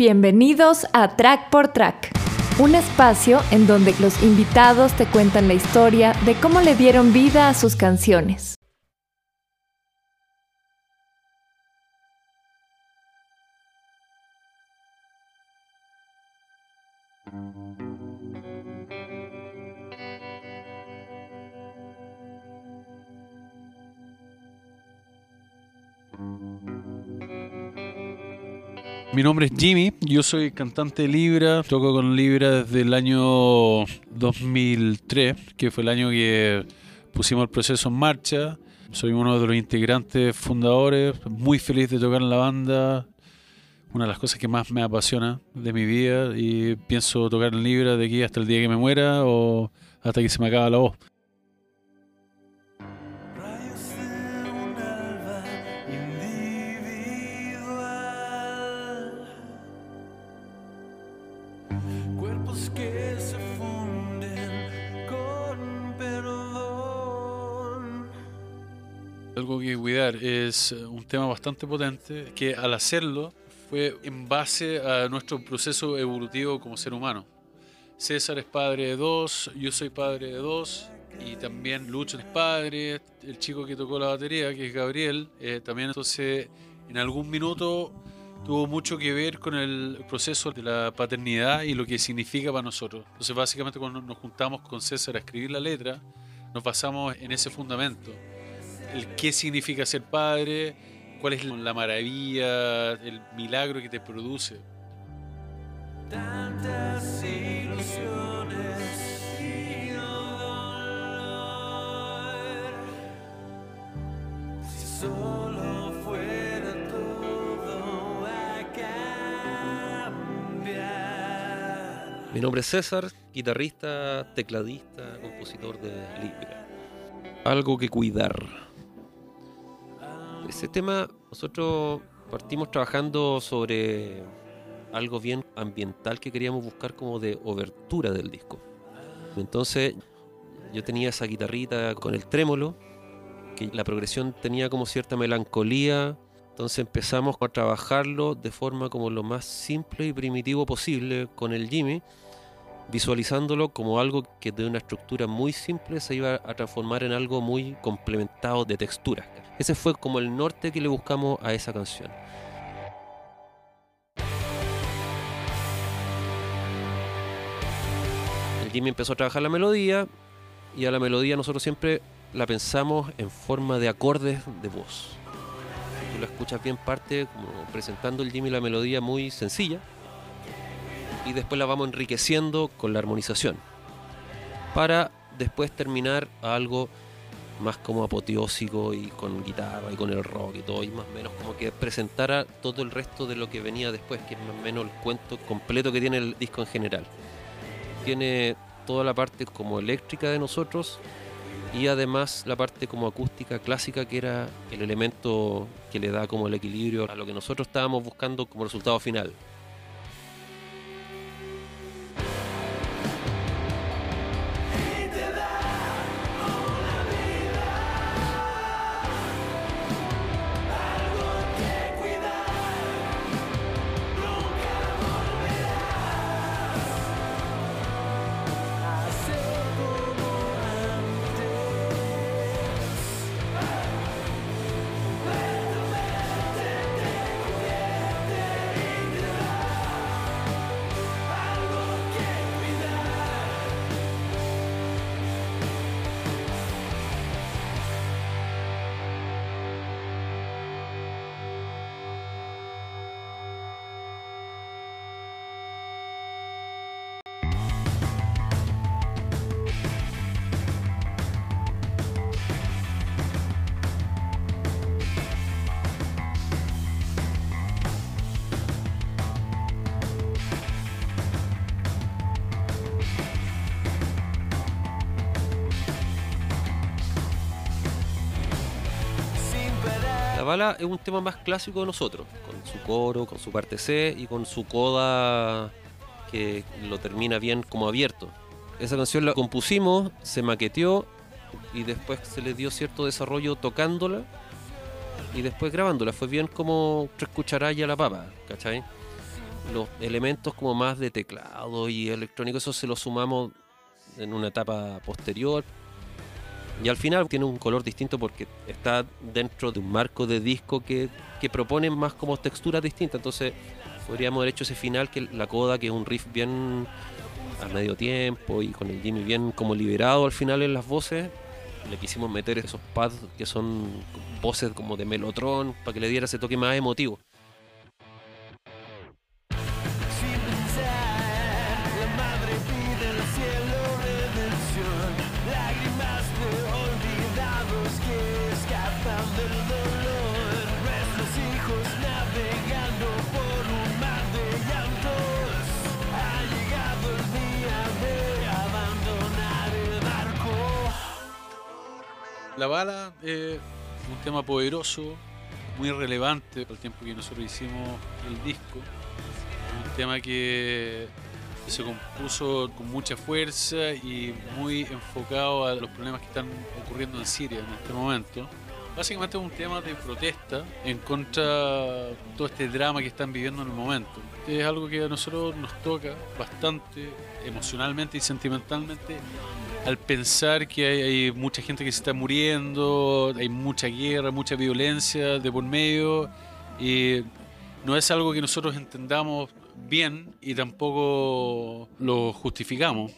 Bienvenidos a Track por Track, un espacio en donde los invitados te cuentan la historia de cómo le dieron vida a sus canciones. Mi nombre es Jimmy, yo soy cantante de Libra, toco con Libra desde el año 2003, que fue el año que pusimos el proceso en marcha. Soy uno de los integrantes fundadores, muy feliz de tocar en la banda, una de las cosas que más me apasiona de mi vida y pienso tocar en Libra de aquí hasta el día que me muera o hasta que se me acaba la voz. Que cuidar es eh, un tema bastante potente que al hacerlo fue en base a nuestro proceso evolutivo como ser humano. César es padre de dos, yo soy padre de dos y también Lucho es padre, el chico que tocó la batería, que es Gabriel, eh, también entonces en algún minuto tuvo mucho que ver con el proceso de la paternidad y lo que significa para nosotros. Entonces básicamente cuando nos juntamos con César a escribir la letra, nos basamos en ese fundamento el qué significa ser padre, cuál es la maravilla, el milagro que te produce. Tantas ilusiones y dolor. Si solo fuera todo a cambiar. Mi nombre es César, guitarrista, tecladista, compositor de Libra. Algo que cuidar ese tema nosotros partimos trabajando sobre algo bien ambiental que queríamos buscar como de obertura del disco. Entonces yo tenía esa guitarrita con el trémolo, que la progresión tenía como cierta melancolía, entonces empezamos a trabajarlo de forma como lo más simple y primitivo posible con el Jimmy, visualizándolo como algo que de una estructura muy simple se iba a transformar en algo muy complementado de textura. Ese fue como el norte que le buscamos a esa canción. El Jimmy empezó a trabajar la melodía y a la melodía nosotros siempre la pensamos en forma de acordes de voz. tú la escuchas bien parte presentando el Jimmy la melodía muy sencilla y después la vamos enriqueciendo con la armonización para después terminar a algo más como apoteósico y con guitarra y con el rock y todo, y más o menos como que presentara todo el resto de lo que venía después, que es más o menos el cuento completo que tiene el disco en general. Tiene toda la parte como eléctrica de nosotros y además la parte como acústica clásica que era el elemento que le da como el equilibrio a lo que nosotros estábamos buscando como resultado final. Es un tema más clásico de nosotros, con su coro, con su parte C y con su coda que lo termina bien como abierto. Esa canción la compusimos, se maqueteó y después se le dio cierto desarrollo tocándola y después grabándola. Fue bien como tres cucharadas a la papa, ¿cachai? los elementos como más de teclado y electrónico, eso se lo sumamos en una etapa posterior. Y al final tiene un color distinto porque está dentro de un marco de disco que, que propone más como texturas distintas. Entonces podríamos haber hecho ese final que la coda, que es un riff bien a medio tiempo y con el Jimmy bien como liberado al final en las voces. Le quisimos meter esos pads que son voces como de melotron para que le diera ese toque más emotivo. La bala es un tema poderoso, muy relevante para el tiempo que nosotros hicimos el disco. Un tema que se compuso con mucha fuerza y muy enfocado a los problemas que están ocurriendo en Siria en este momento. Básicamente es un tema de protesta en contra de todo este drama que están viviendo en el momento. Es algo que a nosotros nos toca bastante emocionalmente y sentimentalmente al pensar que hay, mucha gente que se está muriendo, hay mucha guerra, mucha violencia de por medio y no es algo que nosotros entendamos bien y tampoco lo justificamos.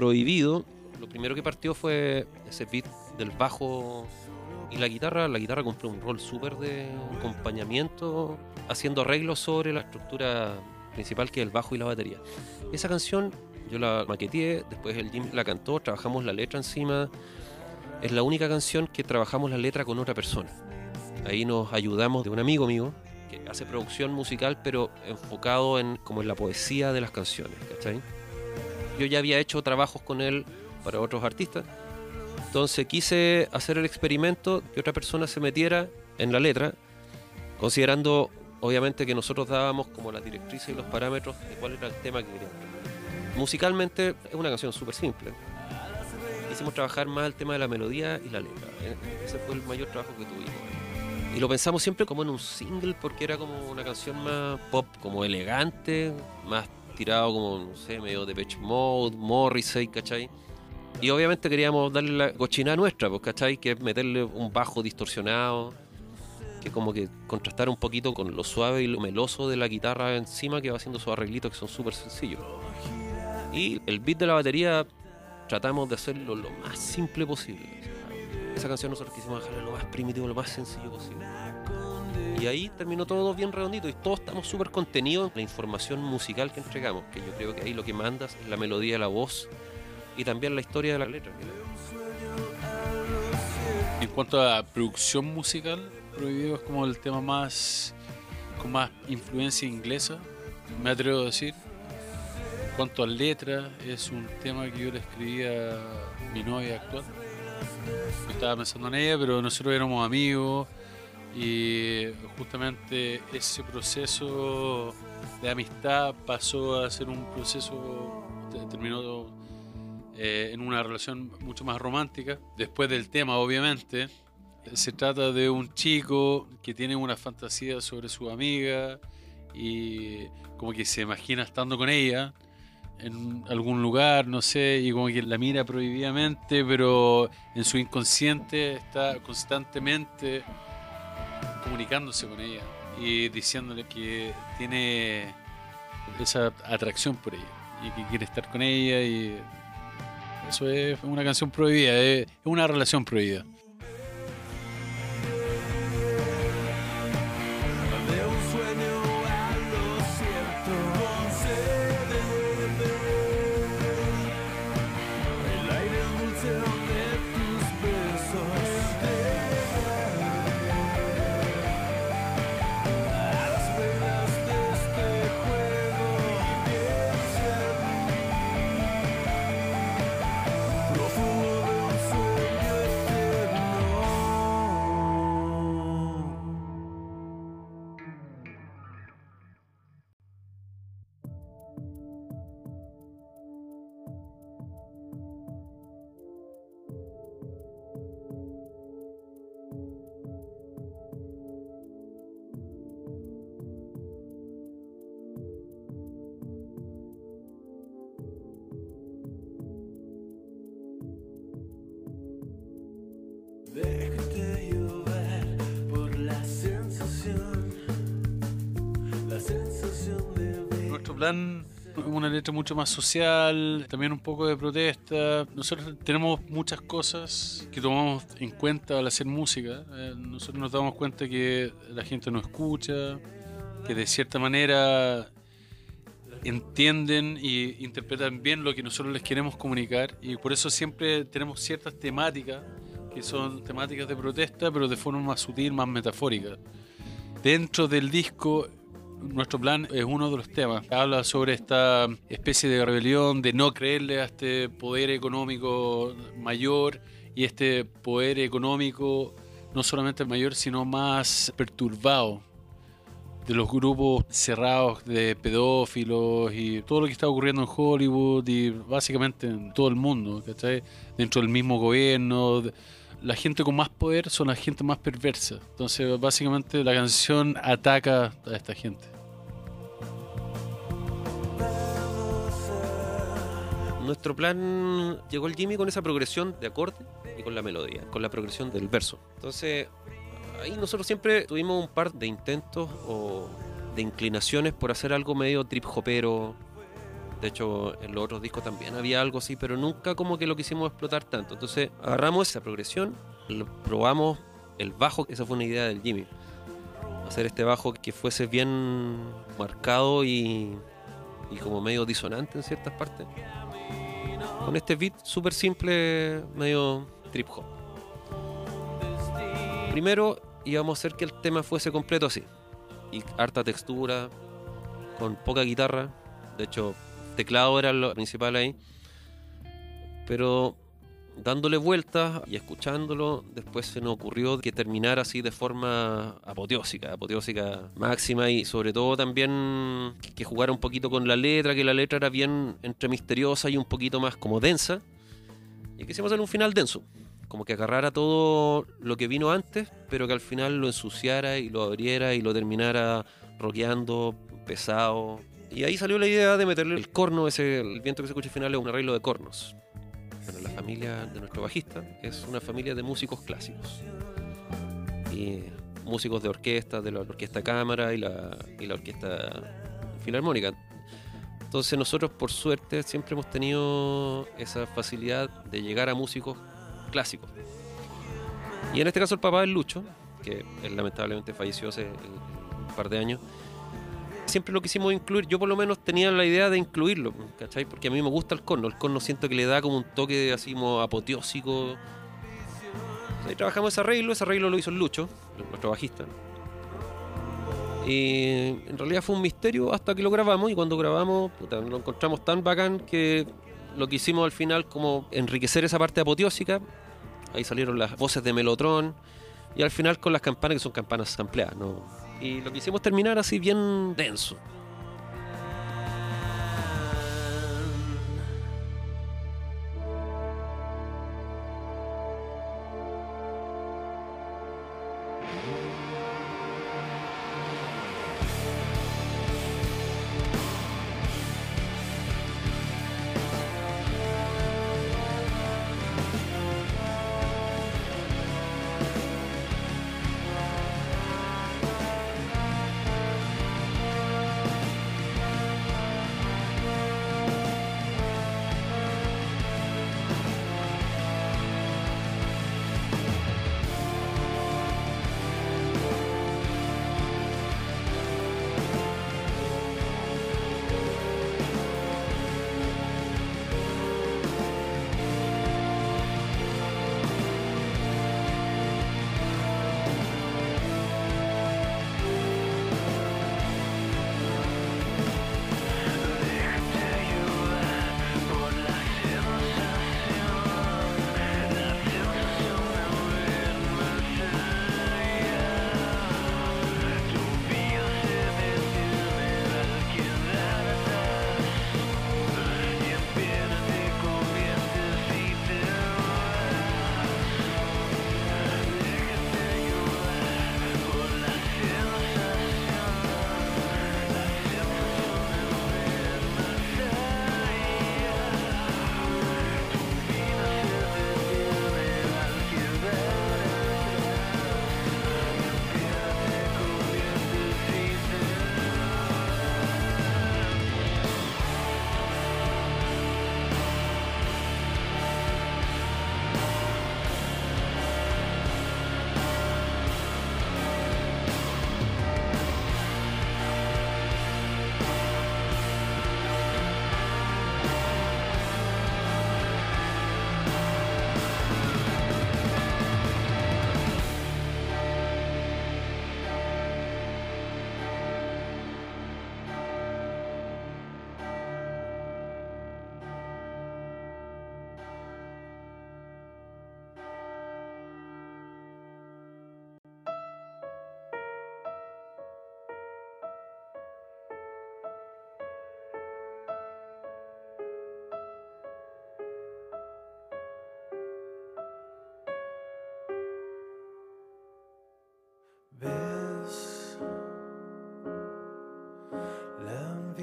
Prohibido, lo primero que partió fue ese beat del bajo y la guitarra. La guitarra cumplió un rol súper de acompañamiento, haciendo arreglos sobre la estructura principal que es el bajo y la batería. Esa canción yo la maqueteé, después el Jim la cantó, trabajamos la letra encima. Es la única canción que trabajamos la letra con otra persona. Ahí nos ayudamos de un amigo mío que hace producción musical, pero enfocado en como en la poesía de las canciones, ¿cachai? Yo ya había hecho trabajos con él para otros artistas. Entonces quise hacer el experimento que otra persona se metiera en la letra, considerando obviamente que nosotros dábamos como las directrices y los parámetros de cuál era el tema que queríamos. Musicalmente es una canción súper simple. Hicimos trabajar más el tema de la melodía y la letra. Ese fue el mayor trabajo que tuvimos. Y lo pensamos siempre como en un single porque era como una canción más pop, como elegante, más tirado como, no sé, medio de Pitch Mode, Morrissey, ¿cachai? Y obviamente queríamos darle la cochina nuestra, pues, ¿cachai? Que es meterle un bajo distorsionado, que como que contrastar un poquito con lo suave y lo meloso de la guitarra encima, que va haciendo sus arreglitos que son súper sencillos. Y el beat de la batería tratamos de hacerlo lo más simple posible. Esa canción nosotros quisimos dejarla lo más primitivo, lo más sencillo posible. Y ahí terminó todo bien redondito y todos estamos súper contenidos en la información musical que entregamos, que yo creo que ahí lo que mandas es la melodía, la voz y también la historia de la letra. En cuanto a producción musical, Prohibido es como el tema más con más influencia inglesa, me atrevo a decir. En cuanto a letra, es un tema que yo le escribí a mi novia actual. Estaba pensando en ella, pero nosotros éramos amigos y justamente ese proceso de amistad pasó a ser un proceso, terminó eh, en una relación mucho más romántica, después del tema obviamente. Se trata de un chico que tiene una fantasía sobre su amiga y como que se imagina estando con ella en algún lugar, no sé, y como que la mira prohibidamente, pero en su inconsciente está constantemente comunicándose con ella y diciéndole que tiene esa atracción por ella y que quiere estar con ella y eso es una canción prohibida, es una relación prohibida. Plan una letra mucho más social, también un poco de protesta. Nosotros tenemos muchas cosas que tomamos en cuenta al hacer música. Eh, nosotros nos damos cuenta que la gente nos escucha, que de cierta manera entienden y interpretan bien lo que nosotros les queremos comunicar y por eso siempre tenemos ciertas temáticas que son temáticas de protesta pero de forma más sutil, más metafórica. Dentro del disco nuestro plan es uno de los temas. Habla sobre esta especie de rebelión, de no creerle a este poder económico mayor y este poder económico no solamente mayor, sino más perturbado de los grupos cerrados de pedófilos y todo lo que está ocurriendo en Hollywood y básicamente en todo el mundo, ¿cachai? Dentro del mismo gobierno la gente con más poder son la gente más perversa. Entonces, básicamente la canción ataca a esta gente. Nuestro plan llegó el Jimmy con esa progresión de acorde y con la melodía, con la progresión del verso. Entonces, ahí nosotros siempre tuvimos un par de intentos o de inclinaciones por hacer algo medio trip hopero, de hecho, en los otros discos también había algo así, pero nunca como que lo quisimos explotar tanto. Entonces agarramos esa progresión, probamos el bajo, esa fue una idea del Jimmy. Hacer este bajo que fuese bien marcado y, y como medio disonante en ciertas partes. Con este beat súper simple, medio trip hop. Primero íbamos a hacer que el tema fuese completo así. Y harta textura, con poca guitarra. De hecho, teclado era lo principal ahí. Pero dándole vueltas y escuchándolo, después se nos ocurrió que terminara así de forma apoteósica, apoteósica máxima y sobre todo también que jugara un poquito con la letra, que la letra era bien entre misteriosa y un poquito más como densa. Y quisimos hacer un final denso, como que agarrara todo lo que vino antes, pero que al final lo ensuciara y lo abriera y lo terminara rockeando, pesado, y ahí salió la idea de meterle el corno, ese, el viento que se escucha al final es un arreglo de cornos. Bueno, la familia de nuestro bajista es una familia de músicos clásicos. Y músicos de orquesta, de la orquesta cámara y la, y la orquesta filarmónica. Entonces nosotros por suerte siempre hemos tenido esa facilidad de llegar a músicos clásicos. Y en este caso el papá es Lucho, que él lamentablemente falleció hace eh, un par de años. Siempre lo quisimos incluir, yo por lo menos tenía la idea de incluirlo, ¿cachai? Porque a mí me gusta el corno, el corno siento que le da como un toque así como apoteósico. Ahí trabajamos ese arreglo, ese arreglo lo hizo el Lucho, nuestro bajista. Y en realidad fue un misterio hasta que lo grabamos y cuando grabamos puta, lo encontramos tan bacán que lo que hicimos al final como enriquecer esa parte apoteósica. Ahí salieron las voces de Melotron y al final con las campanas que son campanas ampliadas. ¿no? Y lo que hicimos terminar así bien denso.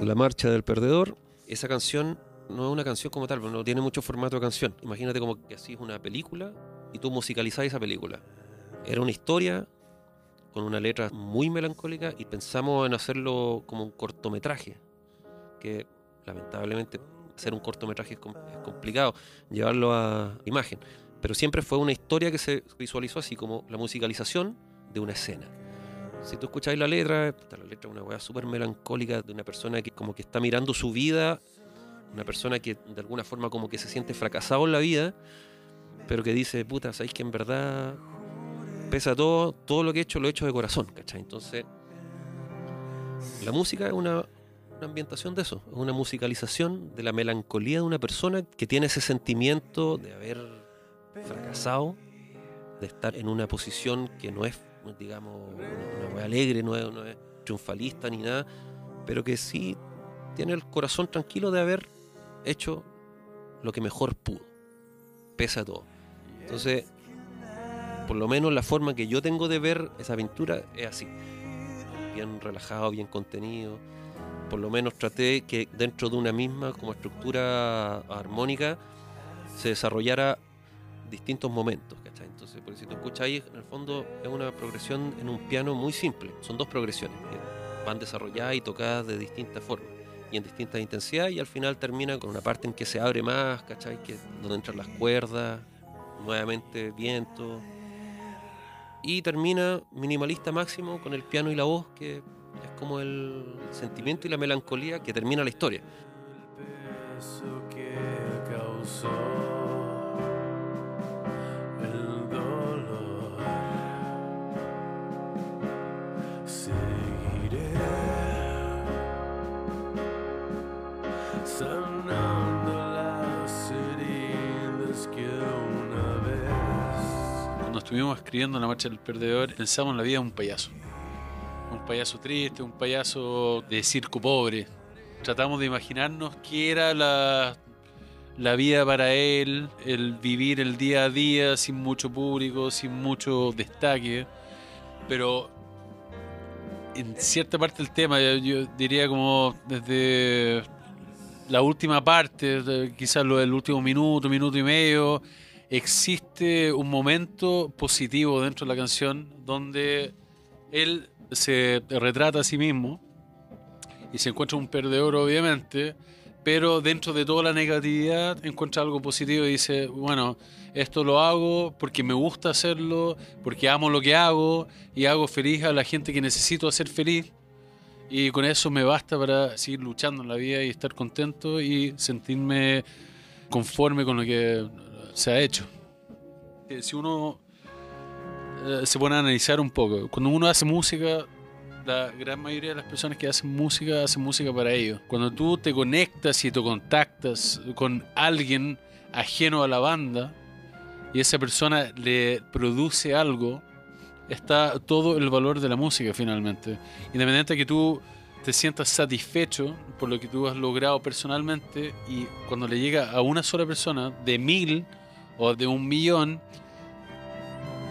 La marcha del perdedor, esa canción no es una canción como tal, no tiene mucho formato de canción. Imagínate como que así es una película y tú musicalizás esa película. Era una historia con una letra muy melancólica y pensamos en hacerlo como un cortometraje, que lamentablemente hacer un cortometraje es, complicado, llevarlo a imagen, pero siempre fue una historia que se visualizó así como la musicalización de una escena. Si tú escucháis la letra, la letra es una weá súper melancólica de una persona que como que está mirando su vida, una persona que de alguna forma como que se siente fracasado en la vida, pero que dice, puta, sabéis que en verdad pesa todo, todo lo que he hecho lo he hecho de corazón, ¿cachai? Entonces, la música es una, una ambientación de eso, es una musicalización de la melancolía de una persona que tiene ese sentimiento de haber fracasado, de estar en una posición que no es digamos, una, una alegre, no es, triunfalista ni nada, pero que sí tiene el corazón tranquilo de haber hecho lo que mejor pudo, pese a todo. Entonces, por lo menos la forma que yo tengo de ver esa aventura es así, bien relajado, bien contenido. Por lo menos traté que dentro de una misma como estructura armónica se desarrollara distintos momentos. Entonces, por si tú escuchas ahí, en el fondo es una progresión en un piano muy simple. Son dos progresiones que van desarrolladas y tocadas de distintas formas y en distintas intensidades y al final termina con una parte en que se abre más, ¿cachai? Que, donde entran las cuerdas, nuevamente viento. Y termina minimalista máximo con el piano y la voz, que es como el sentimiento y la melancolía que termina la historia. Cuando estuvimos escribiendo La Marcha del Perdedor, pensamos en la vida de un payaso. Un payaso triste, un payaso de circo pobre. Tratamos de imaginarnos qué era la, la vida para él, el vivir el día a día sin mucho público, sin mucho destaque. Pero en cierta parte del tema, yo diría como desde la última parte, quizás lo del último minuto, minuto y medio, existe un momento positivo dentro de la canción donde él se retrata a sí mismo y se encuentra un perdedor obviamente, pero dentro de toda la negatividad encuentra algo positivo y dice, bueno, esto lo hago porque me gusta hacerlo, porque amo lo que hago y hago feliz a la gente que necesito hacer feliz y con eso me basta para seguir luchando en la vida y estar contento y sentirme conforme con lo que se ha hecho. Eh, si uno eh, se pone a analizar un poco, cuando uno hace música, la gran mayoría de las personas que hacen música hacen música para ellos. Cuando tú te conectas y te contactas con alguien ajeno a la banda y esa persona le produce algo, está todo el valor de la música finalmente. Independiente de que tú te sientas satisfecho por lo que tú has logrado personalmente y cuando le llega a una sola persona de mil o de un millón,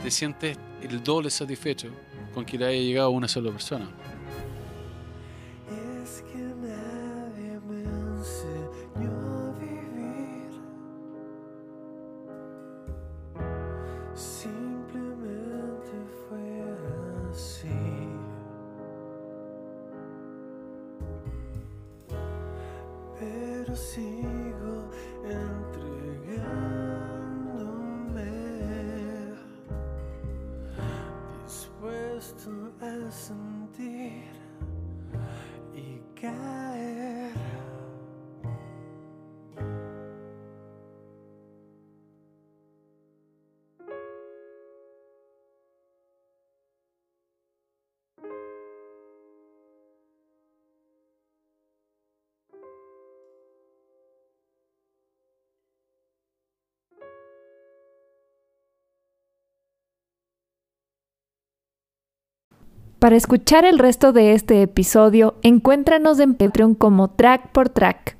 te sientes el doble satisfecho con que le haya llegado a una sola persona. God. Para escuchar el resto de este episodio, encuéntranos en Patreon como Track por Track.